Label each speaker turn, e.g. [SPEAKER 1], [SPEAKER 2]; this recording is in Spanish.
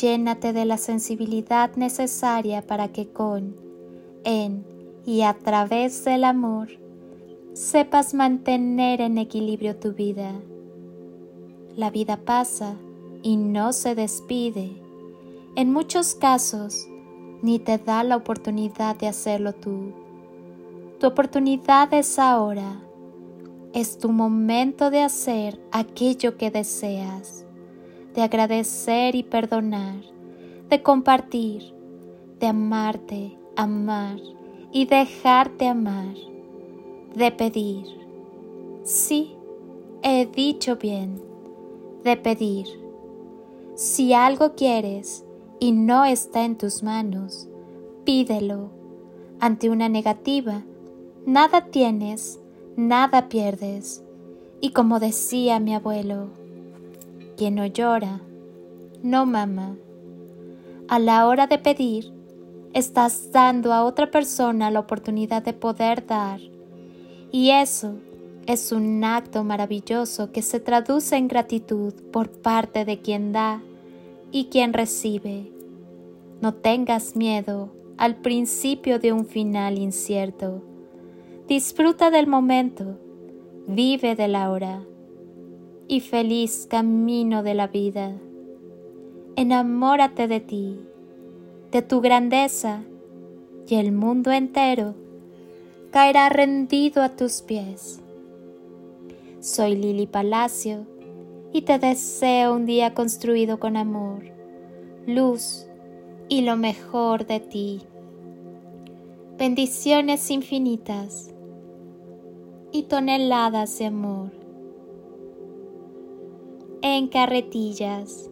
[SPEAKER 1] Llénate de la sensibilidad necesaria para que con, en y a través del amor sepas mantener en equilibrio tu vida. La vida pasa y no se despide. En muchos casos, ni te da la oportunidad de hacerlo tú. Tu oportunidad es ahora. Es tu momento de hacer aquello que deseas de agradecer y perdonar, de compartir, de amarte, amar y dejarte amar, de pedir. Sí, he dicho bien, de pedir. Si algo quieres y no está en tus manos, pídelo. Ante una negativa, nada tienes, nada pierdes. Y como decía mi abuelo, quien no llora, no mama. A la hora de pedir, estás dando a otra persona la oportunidad de poder dar. Y eso es un acto maravilloso que se traduce en gratitud por parte de quien da y quien recibe. No tengas miedo al principio de un final incierto. Disfruta del momento, vive de la hora y feliz camino de la vida. Enamórate de ti, de tu grandeza, y el mundo entero caerá rendido a tus pies. Soy Lili Palacio y te deseo un día construido con amor, luz y lo mejor de ti. Bendiciones infinitas y toneladas de amor en carretillas.